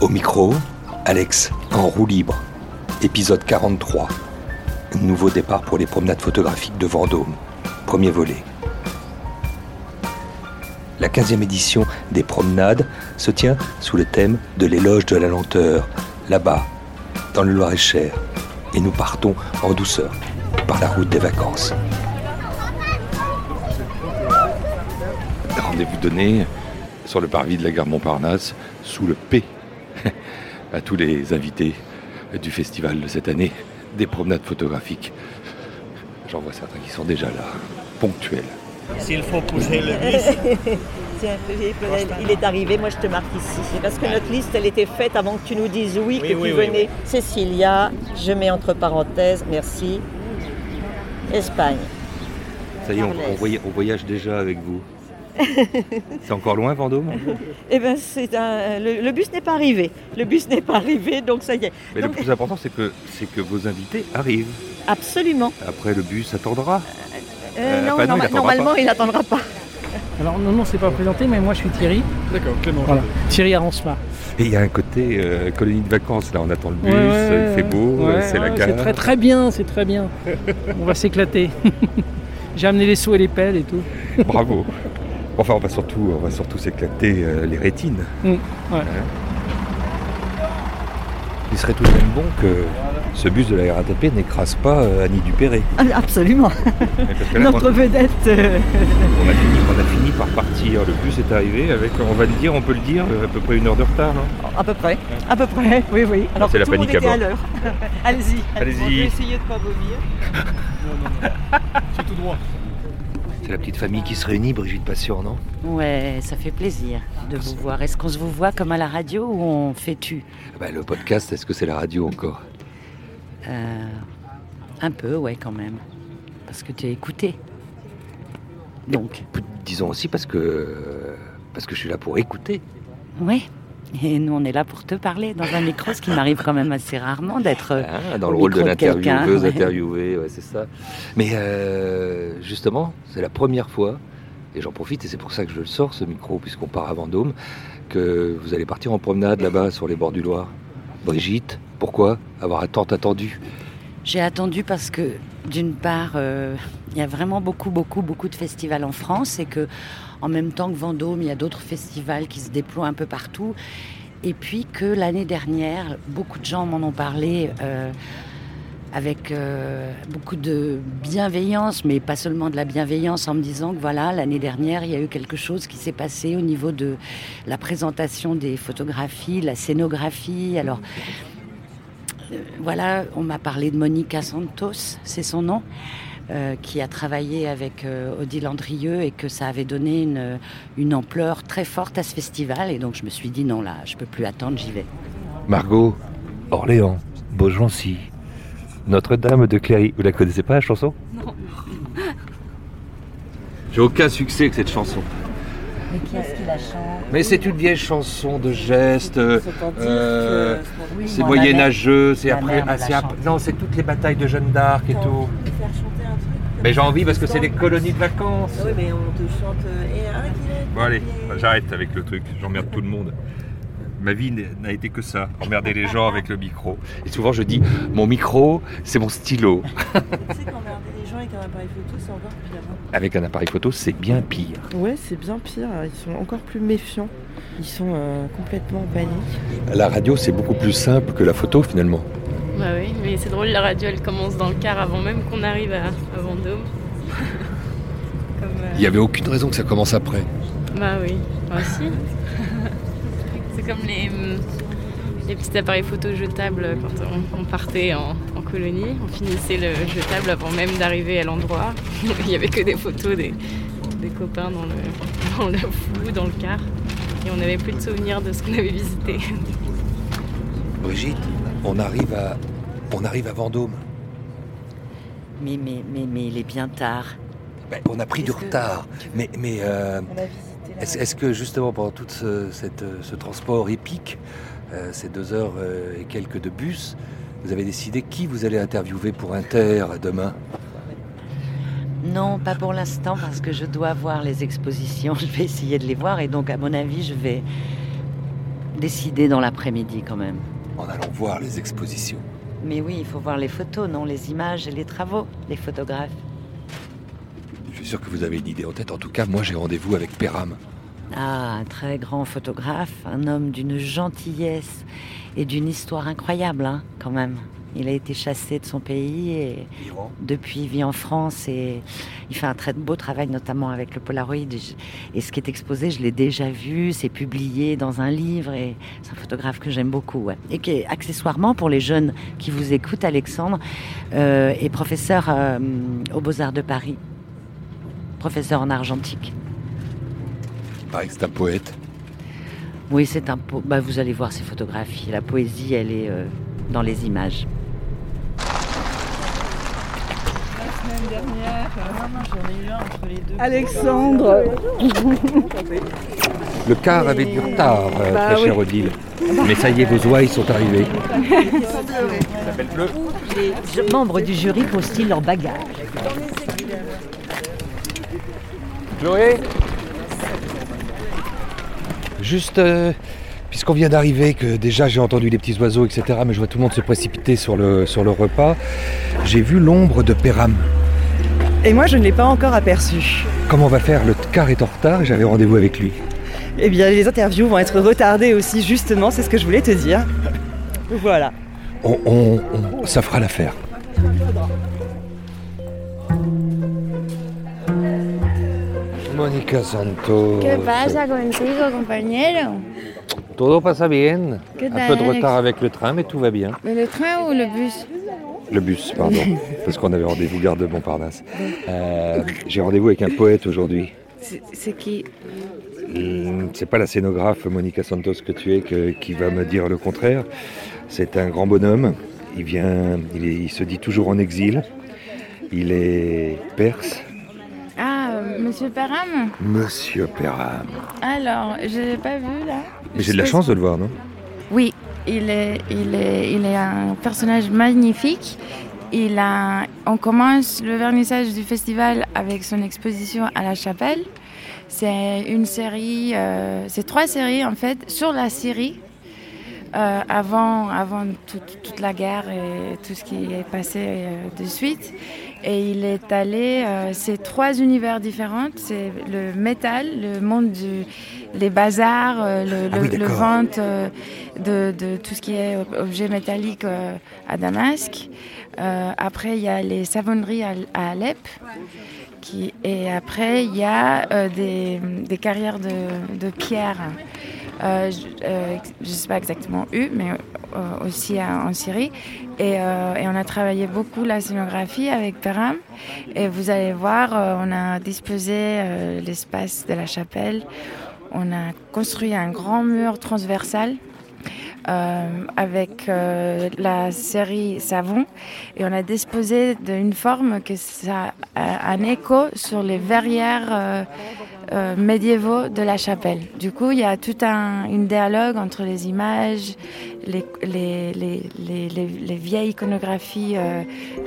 Au micro, Alex en roue libre. Épisode 43. Nouveau départ pour les promenades photographiques de Vendôme. Premier volet. La 15e édition des promenades se tient sous le thème de l'éloge de la lenteur, là-bas, dans le Loir-et-Cher. Et nous partons en douceur par la route des vacances. Rendez-vous donné sur le parvis de la gare Montparnasse sous le P à tous les invités du festival de cette année des promenades photographiques. J'en vois certains qui sont déjà là, ponctuels. S'il faut pousser le bus, Tiens, Philippe, il est arrivé, moi je te marque ici. C'est parce que notre liste, elle était faite avant que tu nous dises oui, Oui, que oui, tu oui, venais. oui. Cécilia, je mets entre parenthèses, merci. Espagne. Ça y est, on, on voyage, on voyage déjà avec vous. C'est encore loin Vendôme Eh bien, c'est un... le, le bus n'est pas arrivé. Le bus n'est pas arrivé, donc ça y est. Mais le plus important c'est que, c'est que vos invités arrivent. absolument. Après le bus attendra. Euh, Euh, non, enfin, non, il attendra normalement, pas. il n'attendra pas. Alors non, non, c'est pas présenté, mais moi je suis Thierry. D'accord, Clément. Voilà. Thierry Aransma. Et il y a un côté euh, colonie de vacances, là on attend le bus, Ouais, ouais, il fait beau, ouais, euh, c'est la gare. C'est très très bien, c'est très bien. On va s'éclater. J'ai amené les seaux et les pelles et tout. Bravo. Enfin on va surtout, on va surtout s'éclater euh, les rétines. Mm, ouais. Il serait tout de même bon que ce bus de la RATP n'écrase pas euh, Annie Dupéré. Ah, Absolument. Là, Notre vedette. euh, on, a fini, on a fini par partir, le bus est arrivé avec, on va le dire, on peut le dire, à peu près une heure de retard. non À peu près. À peu près, oui, oui. Alors C'est que la tout le monde panique à était à bord. l'heure. Allez-y. Allez-y. Je vais essayer de pas vomir. C'est tout droit. C'est la petite famille qui se réunit, Brigitte Passion, non? Ouais, ça fait plaisir de vous voir. Est-ce qu'on se vous voit comme à la radio ou on fait tu? Bah, Le podcast, est-ce que c'est la radio encore? Euh, Un peu, ouais, quand même. Parce que tu as écouté. Donc, Disons aussi parce que, parce que je suis là pour écouter. ouais. Et nous, on est là pour te parler dans un micro, ce qui m'arrive quand même assez rarement d'être. euh, Ah, dans au le rôle de l'intervieweuse, interviewée, ouais, c'est ça. Mais euh, justement, c'est la première fois, et j'en profite, et c'est pour ça que je le sors, ce micro, puisqu'on part à Vendôme, que vous allez partir en promenade là-bas, sur les bords du Loir. Brigitte, pourquoi avoir tant attendu? J'ai attendu parce que, d'une part, euh, il y a vraiment beaucoup, beaucoup, beaucoup de festivals en France et que, en même temps que Vendôme, il y a d'autres festivals qui se déploient un peu partout. Et puis que l'année dernière, beaucoup de gens m'en ont parlé euh, avec euh, beaucoup de bienveillance, mais pas seulement de la bienveillance, en me disant que voilà, l'année dernière, il y a eu quelque chose qui s'est passé au niveau de la présentation des photographies, la scénographie. Alors, euh, voilà, on m'a parlé de Monica Santos, c'est son nom, euh, qui a travaillé avec euh, Odile Andrieux et que ça avait donné une, une ampleur très forte à ce festival. Et donc je me suis dit non, là, je peux plus attendre, j'y vais. Margot, Orléans, Beaugency, Notre-Dame de Cléry. Vous la connaissez pas, la chanson? J'ai aucun succès avec cette chanson. Mais qui est-ce qui la chante? Mais c'est une vieille chanson de gestes. euh, euh, c'est moyenâgeux, c'est après. ah. Non, c'est toutes les batailles de Jeanne d'Arc et tout. Mais j'ai envie parce que c'est des colonies de vacances. Oui, mais on te chante. Et arrête, Bon allez, j'arrête avec le truc, j'emmerde tout le monde. Ma vie n'a été que ça, emmerder les gens avec le micro. Et souvent je dis, mon micro, c'est mon stylo. Tu sais qu'emmerder les gens avec un appareil photo, c'est encore pire. hein. Avec un appareil photo, c'est bien pire. Ouais, c'est bien pire. Ils sont encore plus méfiants. Ils sont euh, complètement en panique. La radio, c'est beaucoup plus simple que la photo finalement. Bah oui, mais c'est drôle, la radio elle commence dans le car avant même qu'on arrive à, à Vendôme. Comme, euh, Il n'y avait aucune raison que ça commence après. Bah oui, moi aussi. c'est comme les, hum, les petits appareils photo jetables quand on, on partait en, en colonie. On finissait le jetable avant même d'arriver à l'endroit. Il n'y avait que des photos des, des copains dans le, dans le flou, dans le car. Et on n'avait plus de souvenirs de ce qu'on avait visité. Brigitte, on arrive à, on arrive à Vendôme. Mais, mais, mais, mais il est bien tard. Ben, on a pris du que- retard. Mais, mais euh, On a visité la est-ce est-ce que justement pendant tout ce, cette, euh, ce transport épique, euh, ces deux heures et quelques de bus, vous avez décidé qui vous allez interviewer pour Inter demain? Non, pas pour l'instant, parce que je dois voir les expositions. Je vais essayer de les voir et donc, à mon avis, je vais, décidé dans l'après-midi quand même. En allant voir les expositions. Mais oui, il faut voir les photos, non Les images et les travaux, les photographes. Je suis sûr que vous avez une idée en tête. En tout cas, moi j'ai rendez-vous avec Péram. Ah, un très grand photographe, un homme d'une gentillesse et d'une histoire incroyable, hein, quand même. Il a été chassé de son pays et depuis il vit en France et il fait un très beau travail, notamment avec le Polaroid. Et ce qui est exposé, je l'ai déjà vu, c'est publié dans un livre et c'est un photographe que j'aime beaucoup. Ouais. Et qui est accessoirement pour les jeunes qui vous écoutent, Alexandre, euh, est professeur euh, aux Beaux-Arts de Paris, professeur en argentique. Il paraît que c'est un poète. Oui, c'est un po bah, Vous allez voir ses photographies. La poésie, elle est euh, dans les images. Alexandre Le car avait du retard, euh, Bah très oui. cher Odile. Mais ça y est, vos ouailles sont arrivées. Les membres du jury postillent leur bagage. Chloé? Juste, euh, puisqu'on vient d'arriver, que déjà j'ai entendu les petits oiseaux, etc., mais je vois tout le monde se précipiter sur le, sur le repas, j'ai vu l'ombre de Péram. Et moi, je ne l'ai pas encore aperçu. Comment on va faire Le car est en retard et j'avais rendez-vous avec lui. Eh bien, les interviews vont être retardées aussi, justement, c'est ce que je voulais te dire. Voilà. On, on- on- ça fera l'affaire. Mónica Santos. ¿Qué pasa contigo, compañero? Todo pasa bien. ¿Qué Un peu de retard avec le train, mais tout va bien. ¿Mais le train ou le bus? Le bus, pardon. parce qu'on avait rendez-vous gare de Montparnasse. Euh, J'ai rendez-vous avec un poète aujourd'hui. C'est qui? Hum, C'est pas la scénographe Monica Santos que tu es que- qui va me dire le contraire. C'est un grand bonhomme. Il vient, il, est- il se dit toujours en exil. Il est perse. Monsieur Param Monsieur Perram. Alors, je l'ai pas vu là. Mais j'ai de la chance de le voir, non? Oui, il est, il, est, il est un personnage magnifique. Il a, on commence le vernissage du festival avec son exposition à la chapelle. C'est une série, euh, c'est trois séries en fait sur la Syrie. euh, avant, avant toute, toute la guerre et tout ce qui est passé euh, de suite. Et il est allé, euh, c'est trois univers différents. C'est le métal, le monde du, les bazars, euh, le, Ah oui, le- vente euh, de, de tout ce qui est ob- objets métalliques euh, à Damasque. Euh, après, il y a les savonneries à, à Alep. Qui, et après, il y a euh, des, des carrières de, de pierre. Euh, je ne sais pas exactement où, mais euh, aussi en Syrie. Et, euh, on a travaillé beaucoup la scénographie avec Peram. Et vous allez voir, euh, on a disposé euh, l'espace de la chapelle. On a construit un grand mur transversal euh, avec euh, la série Savon et on a disposé d'une forme que ça a un écho sur les verrières euh, euh, médiévaux de la chapelle. Du coup, il y a tout un dialogue entre les images, les, les, les, les, les- les vieilles iconographies euh,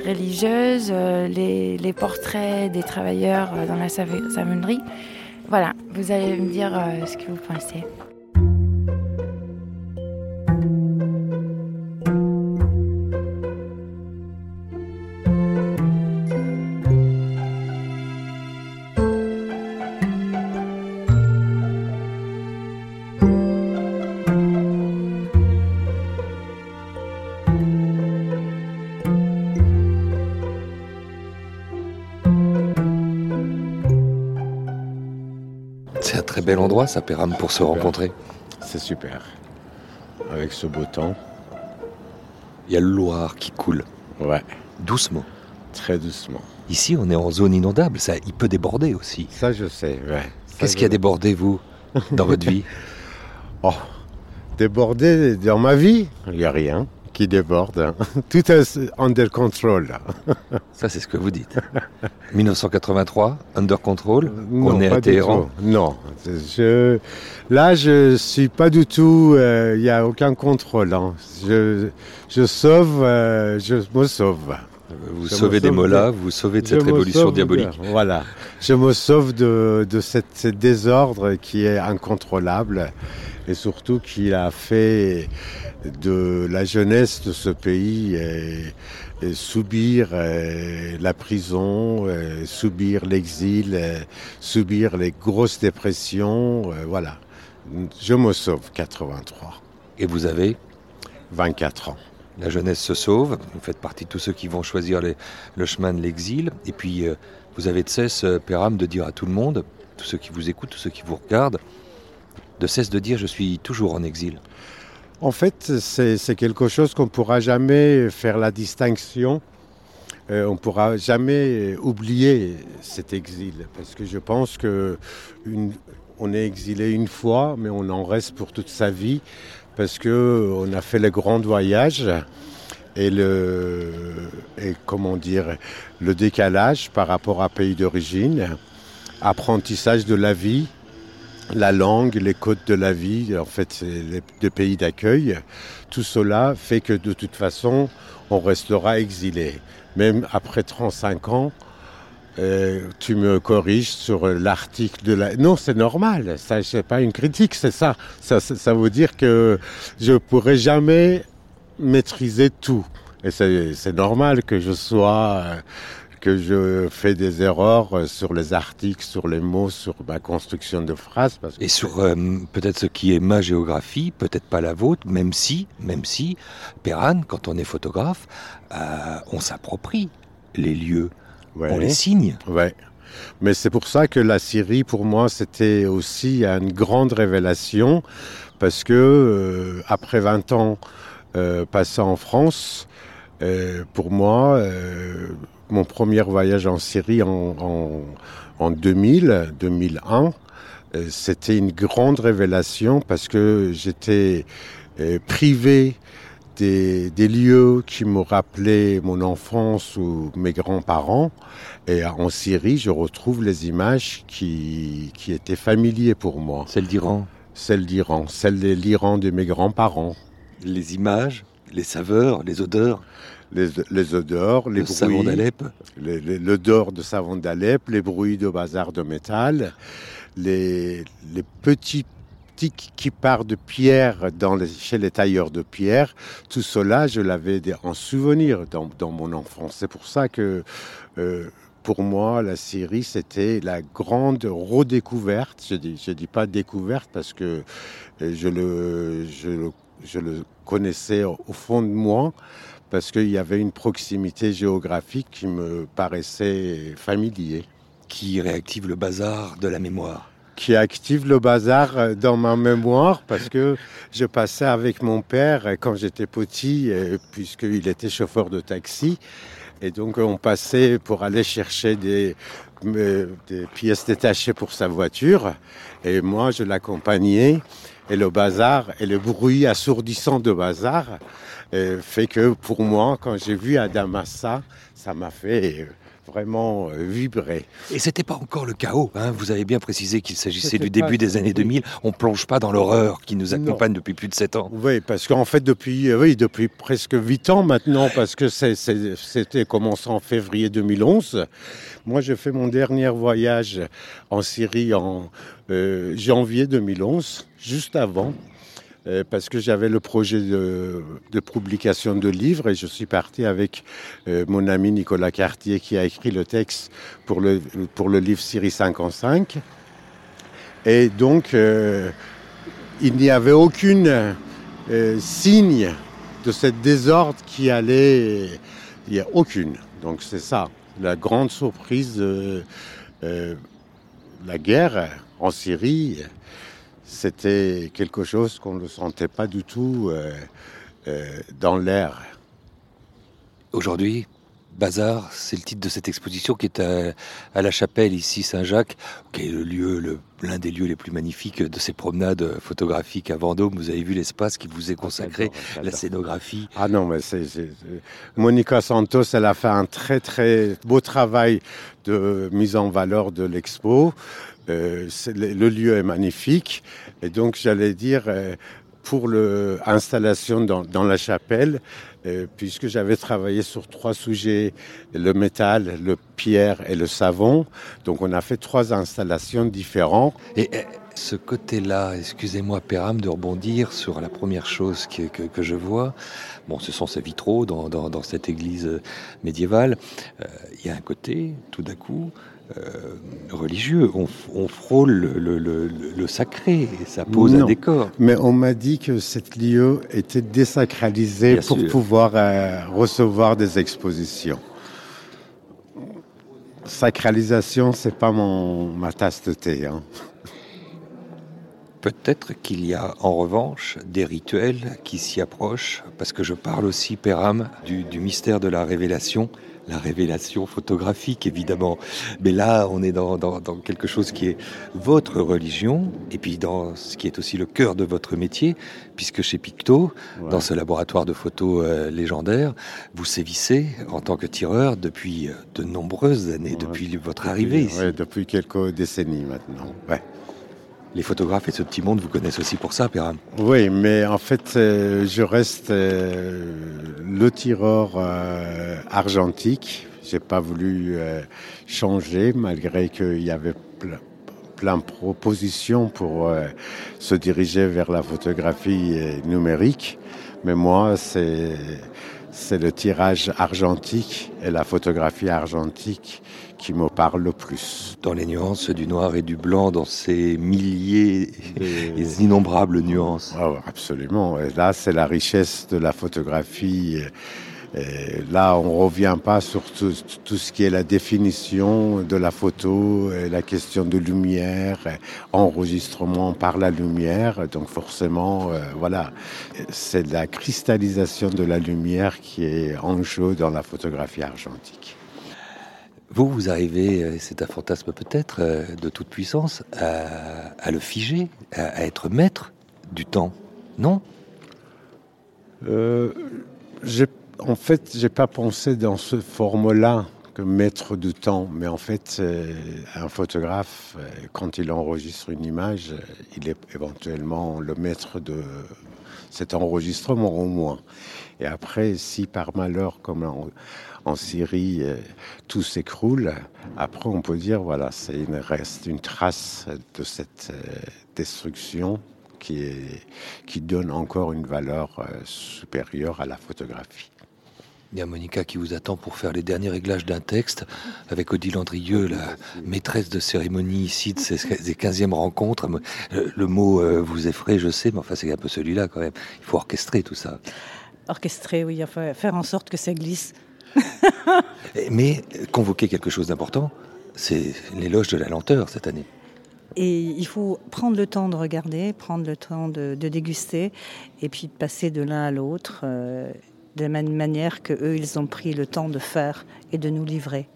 religieuses, euh, les, portraits des travailleurs dans la savonnerie. Voilà, vous allez me dire ce que vous pensez. Ça, Péram, pour se rencontrer. C'est super. Avec ce beau temps. Il y a le Loire qui coule. Ouais. Doucement. Très doucement. Ici, on est en zone inondable, ça, il peut déborder aussi. Ça, je sais, ouais. Qu'est-ce qui a débordé, vous, dans votre vie? Oh, débordé dans ma vie, il n'y a rien qui déborde. hein. Tout est under control. Ça, c'est ce que vous dites. 1983, under control, Non, on est pas à du Téhéran. tout. Non, je, là je suis pas du tout. euh, Il n'y a aucun contrôle. hein. Je, je sauve, euh, je me sauve. Vous Je sauvez me des de- vous sauvez de cette révolution de- diabolique. voilà. Je me sauve de, de cette- ce désordre qui est incontrôlable et surtout qui a fait de la jeunesse de ce pays subir euh, la prison, euh, subir l'exil, euh, subir les grosses dépressions. voilà. Je me sauve, 83, Et vous avez 24 ans. La jeunesse se sauve, vous faites partie de tous ceux qui vont choisir le chemin de l'exil. Et puis, euh, vous avez de cesse, euh, Péram, de dire à tout le monde, tous ceux qui vous écoutent, tous ceux qui vous regardent, de cesse de dire je suis toujours en exil. En fait, c'est quelque chose qu'on ne pourra jamais faire la distinction. Euh, on ne pourra jamais oublier cet exil. Parce que je pense que une- on est exilé une fois, mais on en reste pour toute sa vie. Parce qu'on a fait le grand voyage et le, et comment dire, le décalage par rapport à pays d'origine, apprentissage de la vie, la langue, les codes de la vie, en fait, les pays d'accueil. Tout cela fait que de toute façon, on restera exilé. Même après 35 ans, euh, tu me corriges sur l'article de la... Non, c'est normal, ça c'est pas une critique, c'est ça. Ça, ça. veut dire que je pourrai jamais maîtriser tout. Et c'est normal que je sois... euh, que je fais des erreurs euh, sur les articles, sur les mots, sur ma construction de phrases. Et sur euh, peut-être ce qui est ma géographie, peut-être pas la vôtre, même si, même si, Péran, quand on est photographe, euh, on s'approprie les lieux, on les signe. Ouais. Mais c'est pour ça que la Syrie, pour moi, c'était aussi une grande révélation, parce que euh, après 20 ans euh, passés en France, euh, pour moi, mon premier voyage en Syrie en, en, en 2000, 2001, euh, c'était une grande révélation parce que j'étais privé des, des lieux qui me rappelaient mon enfance ou mes grands-parents. Et en Syrie, je retrouve les images qui, qui étaient familiers pour moi. Celles d'Iran Celles d'Iran, celles de l'Iran de mes grands-parents. Les images, les saveurs, les odeurs Les, les odeurs, les Le bruits. savon d'Alep L'odeur de savon d'Alep, les bruits de bazar de métal, les, les petits qui partent de pierre dans chez les tailleurs de pierre. Tout cela, je l'avais en souvenir dans, mon enfance. C'est pour ça que euh, pour moi, la Syrie, c'était la grande redécouverte. Je je dis pas découverte parce que euh, je le, je le, connaissais au fond de moi, parce qu'il y avait une proximité géographique qui me paraissait familier. Qui réactive le bazar de la mémoire. Qui active le bazar euh, dans ma mémoire, parce que je passais avec mon père euh, quand j'étais petit, euh, puisqu'il était chauffeur de taxi. Et donc on passait pour aller chercher des, pièces détachées pour sa voiture. Et moi, je l'accompagnais. Et le bazar et le bruit assourdissant de bazar fait que pour moi, quand j'ai vu Adamassa, ça m'a fait vraiment euh, vibrer. Et c'était pas encore le chaos. Hein vous avez bien précisé qu'il s'agissait du début des années 2000. On plonge pas dans l'horreur qui nous accompagne depuis plus de 7 ans. Oui, parce qu'en fait, depuis, euh, oui, depuis presque 8 ans maintenant, parce que c'était commencé en février 2011. Moi, j'ai fait mon dernier voyage en Syrie en euh, janvier 2011, juste avant. Euh, parce que j'avais le projet de, publication de livres et je suis parti avec euh, mon ami Nicolas Cartier qui a écrit le texte pour le, pour le livre Syrie 55. Et donc, euh, il n'y avait aucune signe de cette désordre qui allait. Il n'y a aucune. Donc c'est ça, la grande surprise de la guerre en Syrie. C'était quelque chose qu'on ne sentait pas du tout euh, euh, dans l'air. Aujourd'hui, Bazar, c'est le titre de cette exposition qui est à, à la chapelle ici Saint-Jacques, qui est le lieu, l'un des lieux les plus magnifiques de ces promenades photographiques à Vendôme. Vous avez vu l'espace qui vous est consacré, la scénographie. Ah non, mais c'est- Monica Santos, elle a fait un très très beau travail de mise en valeur de l'expo. Euh, le, lieu est magnifique. Et donc, j'allais dire, euh, pour l'installation dans, la chapelle, euh, puisque j'avais travaillé sur trois sujets, le métal, le pierre et le savon. Donc on a fait trois installations différentes. Et ce côté-là, excusez-moi Péram de rebondir sur la première chose que, je vois. Bon, ce sont ces vitraux dans, cette église médiévale. Il y a un côté, tout d'un coup, euh, religieux. On, on frôle le, le, le, le, sacré et ça pose non, un décor. Mais on m'a dit que cette lieu était désacralisée Bien pour sûr. pouvoir euh, recevoir des expositions. Sacralisation, c'est pas mon, ma tasse de thé. Hein. Peut-être qu'il y a en revanche des rituels qui s'y approchent, parce que je parle aussi, Péram, du, du mystère de la révélation, la révélation photographique évidemment. Mais là, on est dans, dans, dans, quelque chose qui est votre religion, et puis dans ce qui est aussi le cœur de votre métier, puisque chez Picto, ouais. dans ce laboratoire de photos euh, légendaire, vous sévissez en tant que tireur depuis euh, de nombreuses années, ouais. depuis votre arrivée ici. Ouais, depuis quelques décennies maintenant. Ouais. Les photographes et ce petit monde vous connaissent aussi pour ça, Péram. Oui, mais en fait, euh, je reste euh, le tireur euh, argentique. J'ai pas voulu euh, changer, malgré qu'il y avait plein, de propositions pour se diriger vers la photographie numérique. Mais moi, c'est c'est le tirage argentique et la photographie argentique qui me parle le plus. Dans les nuances du noir et du blanc, dans ces milliers et les innombrables nuances. Oh, absolument. Et là, c'est la richesse de la photographie. Et là, on ne revient pas sur tout, tout, ce qui est la définition de la photo, la question de lumière, enregistrement par la lumière. Donc forcément, euh, voilà, c'est la cristallisation de la lumière qui est en jeu dans la photographie argentique. Vous, vous arrivez, c'est un fantasme peut-être euh, de toute puissance, à, le figer, à, être maître du temps, non? Euh, En fait, j'ai pas pensé dans ce forme-là que maître du temps, mais en fait, euh, un photographe, quand il enregistre une image, il est éventuellement le maître de cet enregistrement au moins. Et après, si par malheur, comme en Syrie, euh, tout s'écroule, après on peut dire, voilà, c'est une reste, une trace de cette euh, destruction qui, est, qui donne encore une valeur euh, supérieure à la photographie. Il y a Monica qui vous attend pour faire les derniers réglages d'un texte avec Odile Andrieux, la maîtresse de cérémonie ici de ces 15e rencontres. Le mot vous effraie, je sais, mais enfin c'est un peu celui-là quand même. Il faut orchestrer tout ça. Orchestrer, oui, enfin, faire en sorte que ça glisse. mais convoquer quelque chose d'important, c'est l'éloge de la lenteur cette année. Et il faut prendre le temps de regarder, prendre le temps de, déguster, et puis de passer de l'un à l'autre. Euh, de la même manière que eux ils ont pris le temps de faire et de nous livrer.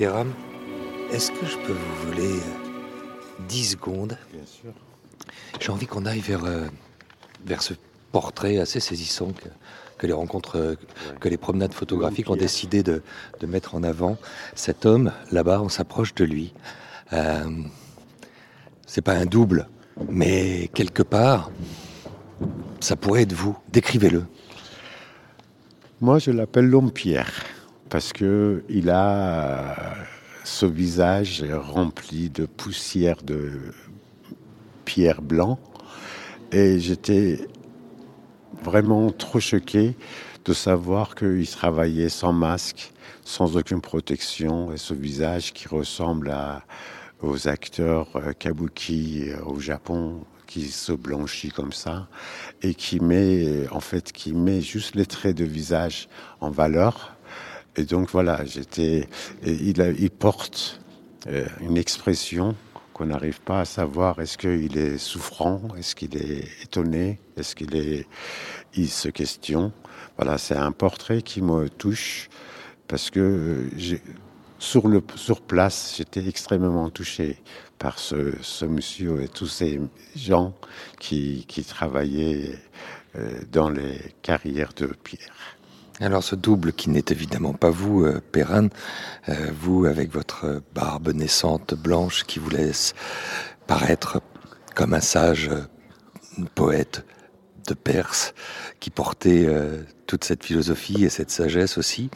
Péram, est-ce que je peux vous voler 10 secondes? Bien sûr. J'ai envie qu'on aille vers, euh, vers ce portrait assez saisissant que, que les rencontres, euh, que les promenades photographiques ont décidé de, de, mettre en avant. Cet homme, là-bas, on s'approche de lui. Euh, C'est pas un double, mais quelque part, ça pourrait être vous. Décrivez-le. Moi, je l'appelle l'homme Pierre parce que il a ce visage rempli de poussière de pierre blanc. Et j'étais vraiment trop choqué de savoir qu'il travaillait sans masque, sans aucune protection et ce visage qui ressemble aux acteurs kabuki au Japon qui se blanchit comme ça et qui met en fait qui met juste les traits de visage en valeur et donc voilà, j'étais, il, porte euh, une expression qu'on n'arrive pas à savoir est-ce qu'il est souffrant, est-ce qu'il est étonné, est-ce qu'il est, il se questionne? Voilà, c'est un portrait qui me touche parce que sur, le, sur place, j'étais extrêmement touché par ce, ce, monsieur et tous ces gens qui, qui travaillaient euh, dans les carrières de pierre. Alors ce double qui n'est évidemment pas vous, euh, Perrin, euh, vous avec votre barbe naissante blanche qui vous laisse paraître comme un sage euh, poète de Perse qui portait euh, toute cette philosophie et cette sagesse aussi.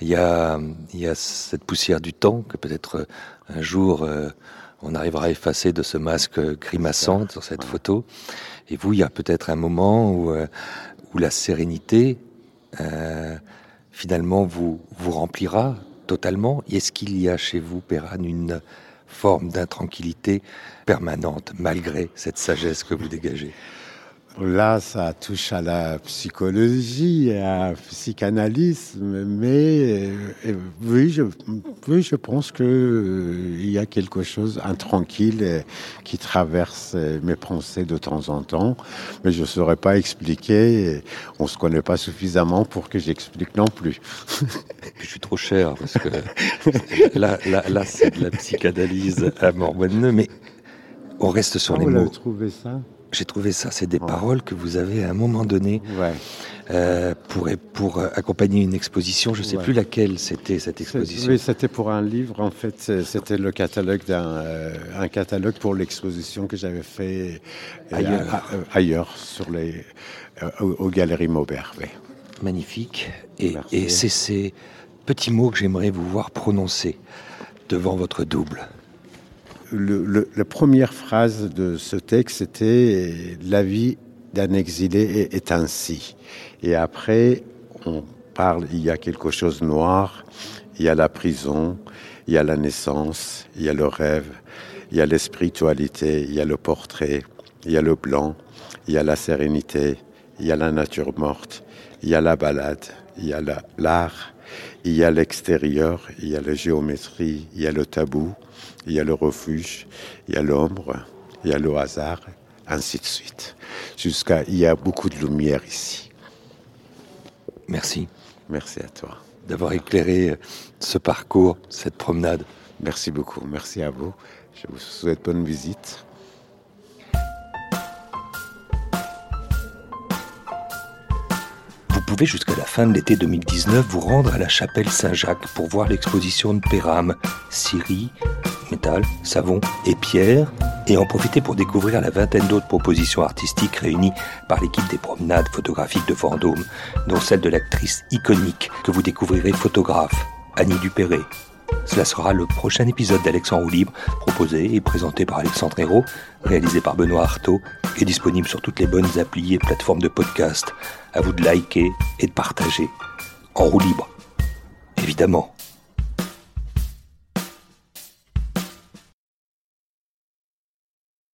Il y a, il y a cette poussière du temps que peut-être un jour on arrivera à effacer de ce masque grimaçant sur cette photo. Et vous, il y a peut-être un moment où, où la sérénité euh, finalement vous, vous remplira totalement. Est-ce qu'il y a chez vous, Perran, une forme d'intranquillité permanente malgré cette sagesse que vous dégagez? Là, ça touche à la psychologie, à la psychanalyse, mais euh, oui, je, oui, je pense que euh, il y a quelque chose intranquille euh, qui traverse euh, mes pensées de temps en temps, mais je ne saurais pas expliquer. On se connaît pas suffisamment pour que j'explique non plus. Je suis trop cher parce que là, là, là c'est de la psychanalyse à Morbonneux, mais on reste sur Ah, les vous mots. l'avez trouvé ça? J'ai trouvé ça, c'est des paroles que vous avez à un moment donné euh, pour, pour euh, accompagner une exposition. Je ne sais Ouais. plus laquelle c'était cette exposition. Oui, c'était pour un livre. En fait, c'était le catalogue d'un euh, un catalogue pour l'exposition que j'avais fait Ailleurs. euh, ailleurs sur les aux, aux galeries Maubert. oui. Magnifique. Et, et c'est ces petits mots que j'aimerais vous voir prononcer devant votre double. La première phrase de ce texte c'était la vie d'un exilé est, ainsi. Et après, on parle. Il y a quelque chose de noir. Il y a la prison. Il y a la naissance. Il y a le rêve. Il y a la spiritualité. Il y a le portrait. Il y a le blanc. Il y a la sérénité. Il y a la nature morte. Il y a la balade. Il y a la- l'art. Il y a l'extérieur. Il y a la géométrie. Il y a le tabou. Il y a le refuge. Il y a l'ombre. Il y a le hasard. Ainsi de suite. Jusqu'à. Il y a beaucoup de lumière ici. Merci. Merci à toi. D'avoir éclairé ce parcours, cette promenade. Merci beaucoup. Merci à vous. Je vous souhaite bonne visite. Vous pouvez jusqu'à la fin de l'été 2019 vous rendre à la chapelle Saint-Jacques pour voir l'exposition de Péram, scierie, savon et pierre, et en profiter pour découvrir la vingtaine d'autres propositions artistiques réunies par l'équipe des promenades photographiques de Vendôme, dont celle de l'actrice iconique que vous découvrirez photographe, Annie Dupéré. Cela sera le prochain épisode d'Alexandre Roux Libre, proposé et présenté par Alexandre Hérault, réalisé par Benoît Artaud et disponible sur toutes les bonnes applis et plateformes de podcast. À vous de liker et de partager. En roue libre. Évidemment.